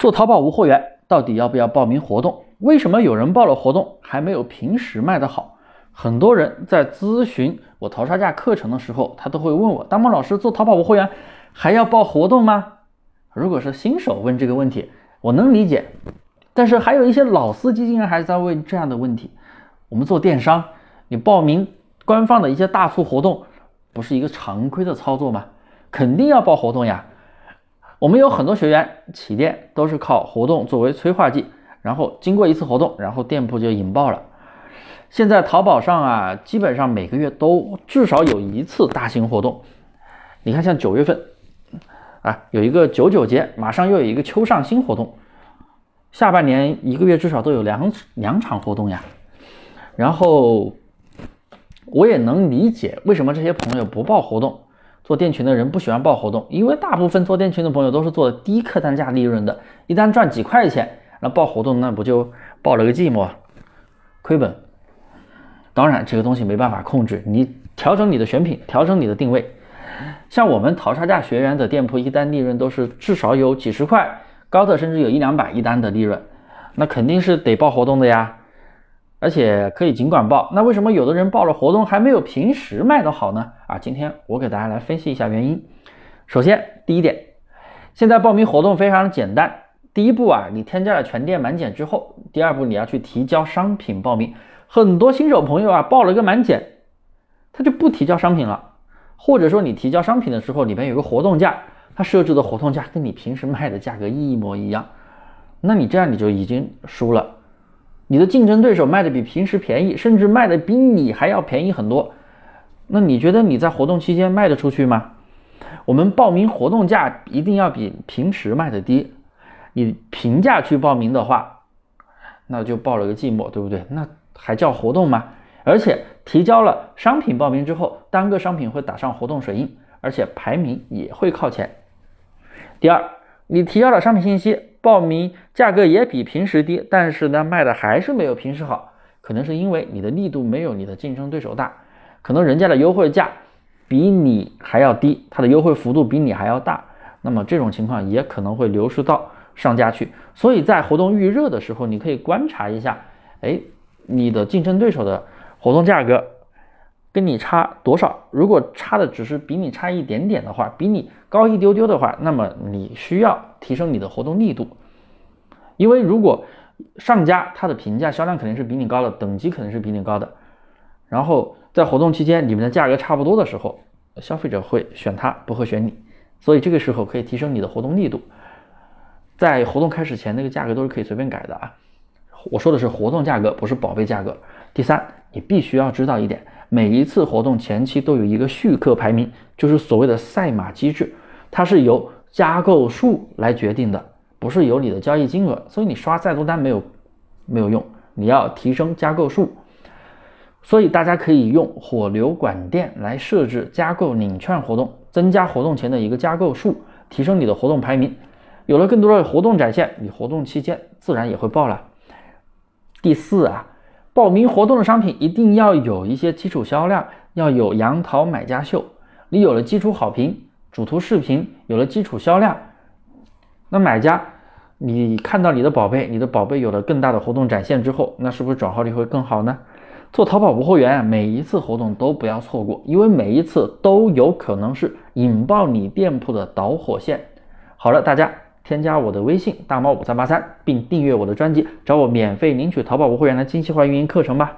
做淘宝无货源，到底要不要报名活动？为什么有人报了活动还没有平时卖的好？很多人在咨询我淘差价课程的时候，他都会问我：大梦老师做淘宝无货源还要报活动吗？如果是新手问这个问题，我能理解。但是还有一些老司机竟然还在问这样的问题：我们做电商，你报名官方的一些大促活动，不是一个常规的操作吗？肯定要报活动呀。我们有很多学员起店都是靠活动作为催化剂，然后经过一次活动，然后店铺就引爆了。现在淘宝上啊，基本上每个月都至少有一次大型活动。你看，像九月份啊，有一个九九节，马上又有一个秋上新活动，下半年一个月至少都有两两场活动呀。然后我也能理解为什么这些朋友不报活动。做店群的人不喜欢报活动，因为大部分做店群的朋友都是做低客单价利润的，一单赚几块钱，那报活动那不就报了个寂寞，亏本。当然这个东西没办法控制，你调整你的选品，调整你的定位。像我们淘差价学员的店铺，一单利润都是至少有几十块，高的甚至有一两百一单的利润，那肯定是得报活动的呀。而且可以尽管报，那为什么有的人报了活动还没有平时卖的好呢？啊，今天我给大家来分析一下原因。首先，第一点，现在报名活动非常的简单。第一步啊，你添加了全店满减之后，第二步你要去提交商品报名。很多新手朋友啊，报了个满减，他就不提交商品了，或者说你提交商品的时候里面有个活动价，他设置的活动价跟你平时卖的价格一模一样，那你这样你就已经输了。你的竞争对手卖的比平时便宜，甚至卖的比你还要便宜很多，那你觉得你在活动期间卖得出去吗？我们报名活动价一定要比平时卖的低，你平价去报名的话，那就报了个寂寞，对不对？那还叫活动吗？而且提交了商品报名之后，单个商品会打上活动水印，而且排名也会靠前。第二，你提交了商品信息。报名价格也比平时低，但是呢，卖的还是没有平时好，可能是因为你的力度没有你的竞争对手大，可能人家的优惠价比你还要低，它的优惠幅度比你还要大，那么这种情况也可能会流失到商家去。所以在活动预热的时候，你可以观察一下，哎，你的竞争对手的活动价格。跟你差多少？如果差的只是比你差一点点的话，比你高一丢丢的话，那么你需要提升你的活动力度。因为如果上家他的评价销量肯定是比你高的，等级肯定是比你高的，然后在活动期间你们的价格差不多的时候，消费者会选他，不会选你。所以这个时候可以提升你的活动力度。在活动开始前，那个价格都是可以随便改的啊。我说的是活动价格，不是宝贝价格。第三，你必须要知道一点。每一次活动前期都有一个续客排名，就是所谓的赛马机制，它是由加购数来决定的，不是由你的交易金额。所以你刷再多单没有没有用，你要提升加购数。所以大家可以用火流管店来设置加购领券活动，增加活动前的一个加购数，提升你的活动排名。有了更多的活动展现，你活动期间自然也会爆了。第四啊。报名活动的商品一定要有一些基础销量，要有杨桃买家秀。你有了基础好评、主图视频，有了基础销量，那买家你看到你的宝贝，你的宝贝有了更大的活动展现之后，那是不是转化率会更好呢？做淘宝无货源，每一次活动都不要错过，因为每一次都有可能是引爆你店铺的导火线。好了，大家。添加我的微信大猫五三八三，并订阅我的专辑，找我免费领取淘宝无货源的精细化运营课程吧。